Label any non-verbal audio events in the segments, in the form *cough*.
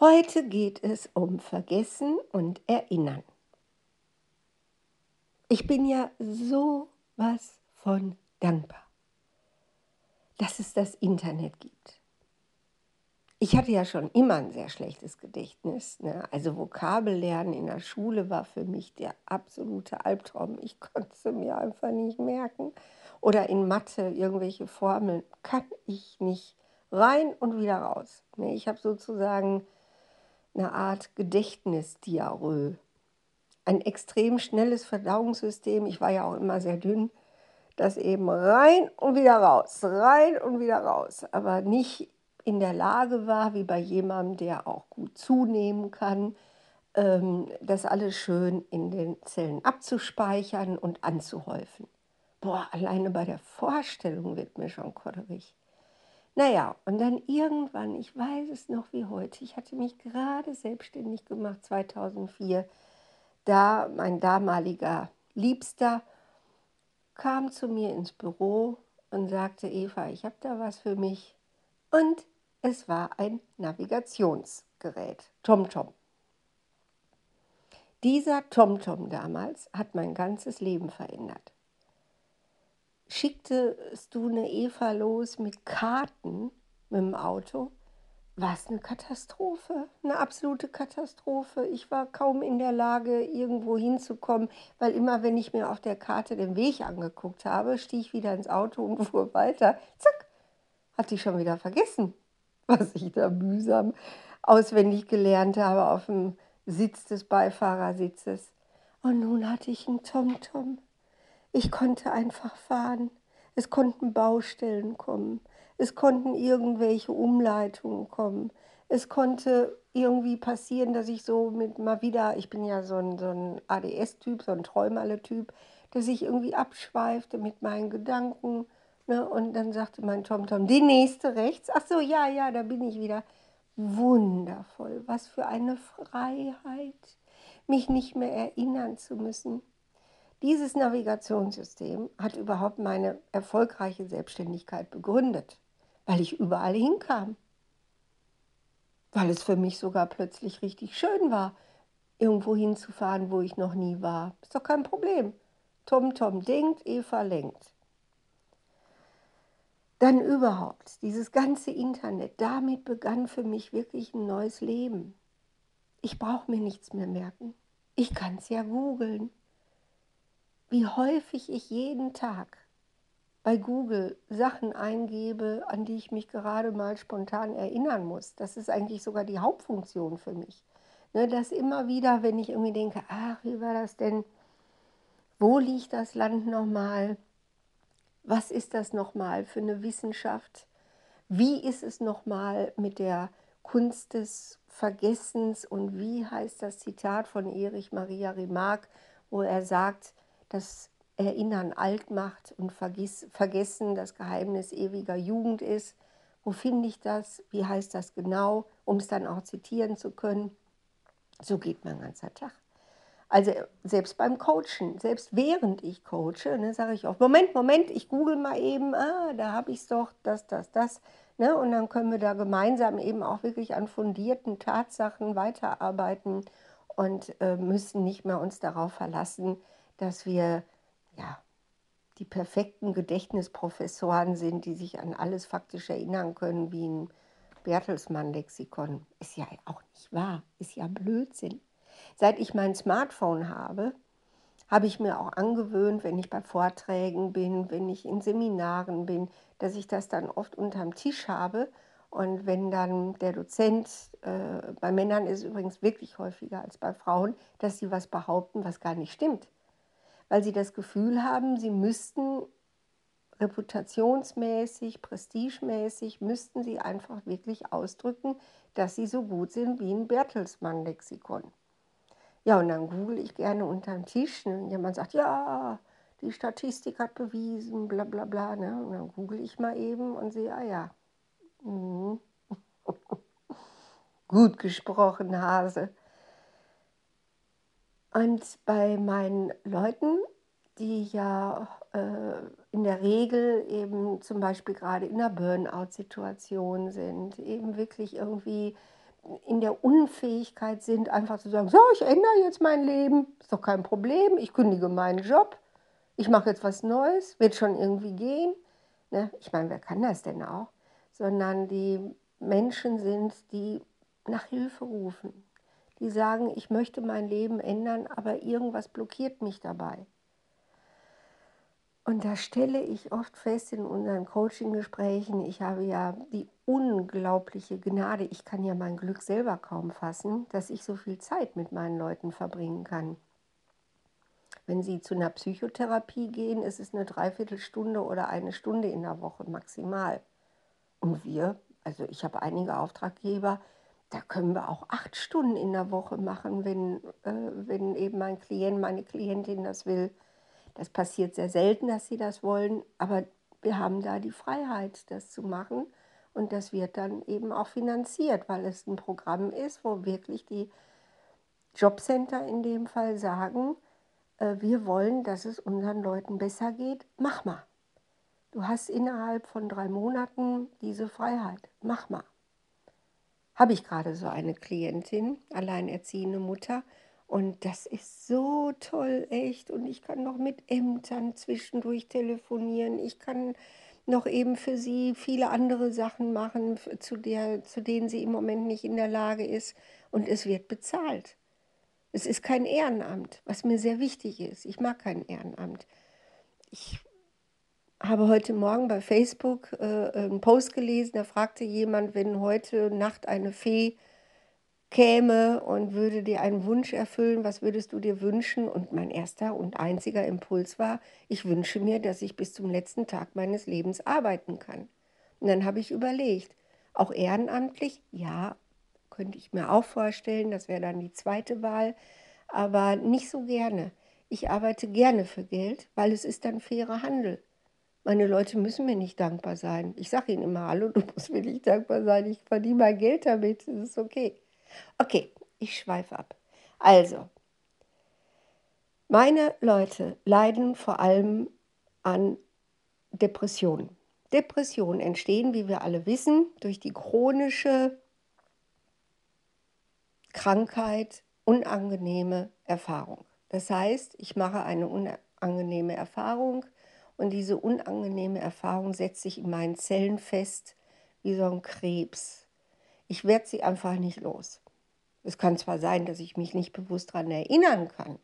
Heute geht es um Vergessen und Erinnern. Ich bin ja so was von dankbar, dass es das Internet gibt. Ich hatte ja schon immer ein sehr schlechtes Gedächtnis. Ne? Also Vokabellernen in der Schule war für mich der absolute Albtraum. Ich konnte es mir einfach nicht merken. Oder in Mathe irgendwelche Formeln kann ich nicht rein und wieder raus. Ne? Ich habe sozusagen eine Art Gedächtnisdiarrhoe. Ein extrem schnelles Verdauungssystem. Ich war ja auch immer sehr dünn. Das eben rein und wieder raus, rein und wieder raus. Aber nicht in der Lage war, wie bei jemandem, der auch gut zunehmen kann, ähm, das alles schön in den Zellen abzuspeichern und anzuhäufen. Boah, alleine bei der Vorstellung wird mir schon kodderig. Naja, und dann irgendwann, ich weiß es noch wie heute, ich hatte mich gerade selbstständig gemacht, 2004, da mein damaliger Liebster kam zu mir ins Büro und sagte, Eva, ich habe da was für mich. Und es war ein Navigationsgerät, TomTom. Dieser TomTom damals hat mein ganzes Leben verändert. Schicktest du eine Eva los mit Karten mit dem Auto, war es eine Katastrophe, eine absolute Katastrophe. Ich war kaum in der Lage, irgendwo hinzukommen, weil immer, wenn ich mir auf der Karte den Weg angeguckt habe, stieg ich wieder ins Auto und *laughs* fuhr weiter. Zack, hatte ich schon wieder vergessen *laughs* was ich da mühsam auswendig gelernt habe auf dem Sitz des Beifahrersitzes. Und nun hatte ich einen TomTom. Ich konnte einfach fahren. Es konnten Baustellen kommen. Es konnten irgendwelche Umleitungen kommen. Es konnte irgendwie passieren, dass ich so mit mal wieder, ich bin ja so ein, so ein ADS-Typ, so ein Träumerle-Typ, dass ich irgendwie abschweifte mit meinen Gedanken Ne? Und dann sagte mein TomTom, die nächste rechts. Ach so, ja, ja, da bin ich wieder. Wundervoll, was für eine Freiheit, mich nicht mehr erinnern zu müssen. Dieses Navigationssystem hat überhaupt meine erfolgreiche Selbstständigkeit begründet, weil ich überall hinkam. Weil es für mich sogar plötzlich richtig schön war, irgendwo hinzufahren, wo ich noch nie war. Ist doch kein Problem. Tom Tom denkt, Eva lenkt. Dann überhaupt, dieses ganze Internet, damit begann für mich wirklich ein neues Leben. Ich brauche mir nichts mehr merken. Ich kann es ja googeln. Wie häufig ich jeden Tag bei Google Sachen eingebe, an die ich mich gerade mal spontan erinnern muss. Das ist eigentlich sogar die Hauptfunktion für mich. Ne, dass immer wieder, wenn ich irgendwie denke, ach, wie war das denn? Wo liegt das Land nochmal? was ist das nochmal für eine Wissenschaft? Wie ist es nochmal mit der Kunst des Vergessens und wie heißt das Zitat von Erich Maria Remarque, wo er sagt, dass Erinnern alt macht und Vergessen das Geheimnis ewiger Jugend ist. Wo finde ich das? Wie heißt das genau? Um es dann auch zitieren zu können. So geht mein ganzer Tag. Also selbst beim Coachen, selbst während ich coache, ne, sage ich auch, Moment, Moment, ich google mal eben, ah, da habe ich es doch, das, das, das. Ne, und dann können wir da gemeinsam eben auch wirklich an fundierten Tatsachen weiterarbeiten und äh, müssen nicht mehr uns darauf verlassen, dass wir ja, die perfekten Gedächtnisprofessoren sind, die sich an alles faktisch erinnern können, wie ein Bertelsmann-Lexikon. Ist ja auch nicht wahr, ist ja Blödsinn. Seit ich mein Smartphone habe, habe ich mir auch angewöhnt, wenn ich bei Vorträgen bin, wenn ich in Seminaren bin, dass ich das dann oft unterm Tisch habe. Und wenn dann der Dozent, äh, bei Männern ist es übrigens wirklich häufiger als bei Frauen, dass sie was behaupten, was gar nicht stimmt. Weil sie das Gefühl haben, sie müssten reputationsmäßig, prestigemäßig, müssten sie einfach wirklich ausdrücken, dass sie so gut sind wie ein Bertelsmann-Lexikon. Ja, und dann google ich gerne unterm Tisch. Ne? Und jemand sagt, ja, die Statistik hat bewiesen, bla bla bla. Ne? Und dann google ich mal eben und sehe, ah ja. Mhm. *laughs* Gut gesprochen, Hase. Und bei meinen Leuten, die ja äh, in der Regel eben zum Beispiel gerade in einer Burnout-Situation sind, eben wirklich irgendwie in der Unfähigkeit sind, einfach zu sagen, so, ich ändere jetzt mein Leben, ist doch kein Problem, ich kündige meinen Job, ich mache jetzt was Neues, wird schon irgendwie gehen. Ne? Ich meine, wer kann das denn auch? Sondern die Menschen sind, die nach Hilfe rufen, die sagen, ich möchte mein Leben ändern, aber irgendwas blockiert mich dabei. Und da stelle ich oft fest in unseren Coaching-Gesprächen, ich habe ja die unglaubliche Gnade, ich kann ja mein Glück selber kaum fassen, dass ich so viel Zeit mit meinen Leuten verbringen kann. Wenn sie zu einer Psychotherapie gehen, ist es eine Dreiviertelstunde oder eine Stunde in der Woche maximal. Und wir, also ich habe einige Auftraggeber, da können wir auch acht Stunden in der Woche machen, wenn, äh, wenn eben mein Klient, meine Klientin das will. Das passiert sehr selten, dass sie das wollen, aber wir haben da die Freiheit, das zu machen. Und das wird dann eben auch finanziert, weil es ein Programm ist, wo wirklich die Jobcenter in dem Fall sagen, äh, wir wollen, dass es unseren Leuten besser geht, mach mal. Du hast innerhalb von drei Monaten diese Freiheit, mach mal. Habe ich gerade so eine Klientin, alleinerziehende Mutter, und das ist so toll, echt. Und ich kann noch mit Ämtern zwischendurch telefonieren. Ich kann noch eben für sie viele andere Sachen machen, zu, der, zu denen sie im Moment nicht in der Lage ist. Und es wird bezahlt. Es ist kein Ehrenamt, was mir sehr wichtig ist. Ich mag kein Ehrenamt. Ich habe heute Morgen bei Facebook äh, einen Post gelesen, da fragte jemand, wenn heute Nacht eine Fee käme und würde dir einen Wunsch erfüllen, was würdest du dir wünschen? Und mein erster und einziger Impuls war, ich wünsche mir, dass ich bis zum letzten Tag meines Lebens arbeiten kann. Und dann habe ich überlegt, auch ehrenamtlich, ja, könnte ich mir auch vorstellen, das wäre dann die zweite Wahl, aber nicht so gerne. Ich arbeite gerne für Geld, weil es ist dann fairer Handel. Meine Leute müssen mir nicht dankbar sein. Ich sage ihnen immer, hallo, du musst mir nicht dankbar sein, ich verdiene mein Geld damit, das ist okay. Okay, ich schweife ab. Also, meine Leute leiden vor allem an Depressionen. Depressionen entstehen, wie wir alle wissen, durch die chronische Krankheit, unangenehme Erfahrung. Das heißt, ich mache eine unangenehme Erfahrung und diese unangenehme Erfahrung setzt sich in meinen Zellen fest wie so ein Krebs. Ich werde sie einfach nicht los. Es kann zwar sein, dass ich mich nicht bewusst daran erinnern kann,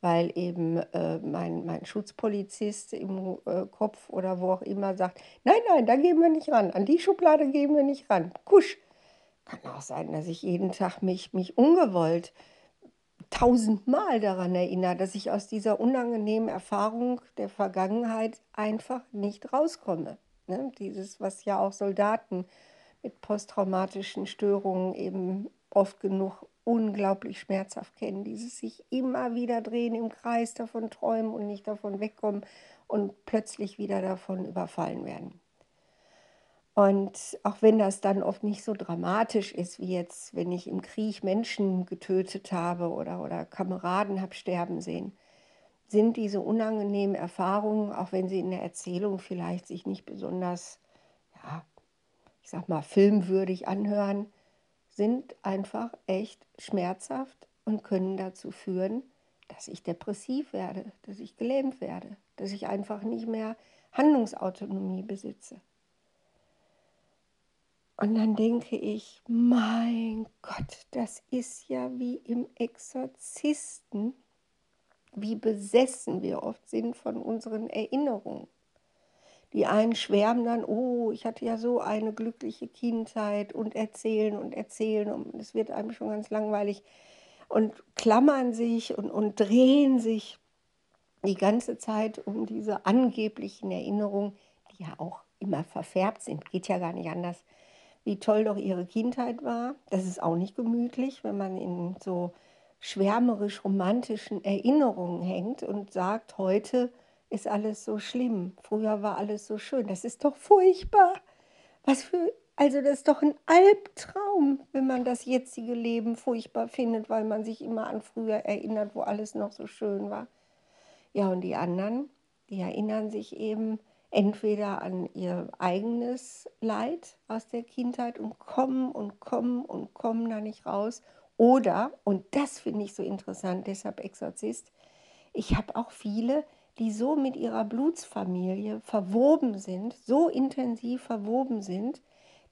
weil eben äh, mein, mein Schutzpolizist im äh, Kopf oder wo auch immer sagt, nein, nein, da gehen wir nicht ran, an die Schublade gehen wir nicht ran. Kusch. Kann auch sein, dass ich jeden Tag mich, mich ungewollt tausendmal daran erinnere, dass ich aus dieser unangenehmen Erfahrung der Vergangenheit einfach nicht rauskomme. Ne? Dieses, was ja auch Soldaten mit posttraumatischen Störungen eben oft genug unglaublich schmerzhaft kennen. Dieses sich immer wieder drehen im Kreis, davon träumen und nicht davon wegkommen und plötzlich wieder davon überfallen werden. Und auch wenn das dann oft nicht so dramatisch ist, wie jetzt, wenn ich im Krieg Menschen getötet habe oder, oder Kameraden habe sterben sehen, sind diese unangenehmen Erfahrungen, auch wenn sie in der Erzählung vielleicht sich nicht besonders, ja, ich sag mal, filmwürdig anhören, sind einfach echt schmerzhaft und können dazu führen, dass ich depressiv werde, dass ich gelähmt werde, dass ich einfach nicht mehr Handlungsautonomie besitze. Und dann denke ich, mein Gott, das ist ja wie im Exorzisten, wie besessen wir oft sind von unseren Erinnerungen. Die einen schwärmen dann, oh, ich hatte ja so eine glückliche Kindheit und erzählen und erzählen und es wird einem schon ganz langweilig und klammern sich und, und drehen sich die ganze Zeit um diese angeblichen Erinnerungen, die ja auch immer verfärbt sind, geht ja gar nicht anders, wie toll doch ihre Kindheit war. Das ist auch nicht gemütlich, wenn man in so schwärmerisch romantischen Erinnerungen hängt und sagt, heute ist alles so schlimm. Früher war alles so schön. Das ist doch furchtbar. Was für, also das ist doch ein Albtraum, wenn man das jetzige Leben furchtbar findet, weil man sich immer an früher erinnert, wo alles noch so schön war. Ja, und die anderen, die erinnern sich eben entweder an ihr eigenes Leid aus der Kindheit und kommen und kommen und kommen da nicht raus. Oder, und das finde ich so interessant, deshalb Exorzist, ich habe auch viele, die so mit ihrer Blutsfamilie verwoben sind, so intensiv verwoben sind,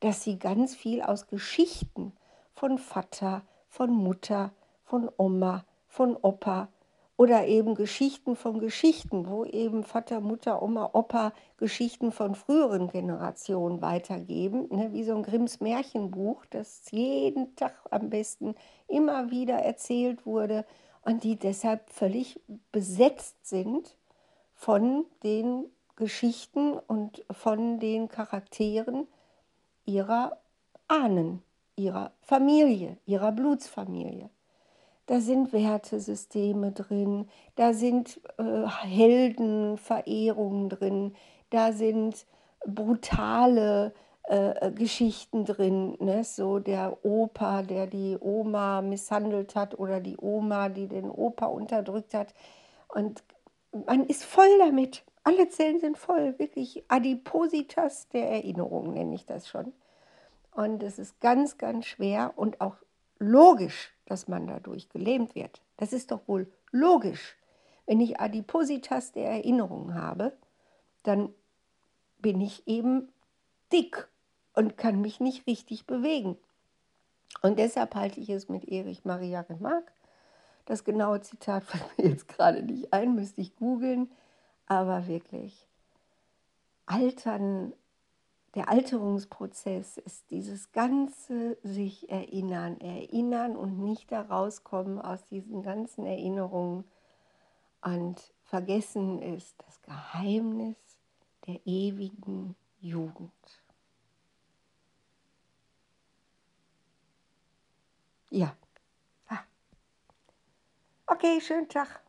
dass sie ganz viel aus Geschichten von Vater, von Mutter, von Oma, von Opa oder eben Geschichten von Geschichten, wo eben Vater, Mutter, Oma, Opa Geschichten von früheren Generationen weitergeben, ne, wie so ein Grimms Märchenbuch, das jeden Tag am besten immer wieder erzählt wurde und die deshalb völlig besetzt sind von den Geschichten und von den Charakteren ihrer Ahnen, ihrer Familie, ihrer Blutsfamilie. Da sind Wertesysteme drin, da sind äh, Heldenverehrungen drin, da sind brutale äh, Geschichten drin. Ne? So der Opa, der die Oma misshandelt hat oder die Oma, die den Opa unterdrückt hat. Und man ist voll damit. Alle Zellen sind voll, wirklich Adipositas der Erinnerung nenne ich das schon. Und es ist ganz, ganz schwer und auch logisch, dass man dadurch gelähmt wird. Das ist doch wohl logisch. Wenn ich Adipositas der Erinnerung habe, dann bin ich eben dick und kann mich nicht richtig bewegen. Und deshalb halte ich es mit Erich Maria Remarque. Das genaue Zitat *laughs* fällt mir jetzt gerade nicht ein, müsste ich googeln. Aber wirklich, Altern der Alterungsprozess ist dieses ganze sich erinnern, erinnern und nicht da rauskommen aus diesen ganzen Erinnerungen. Und vergessen ist das Geheimnis der ewigen Jugend. Ja. Ah. Okay, schönen Tag.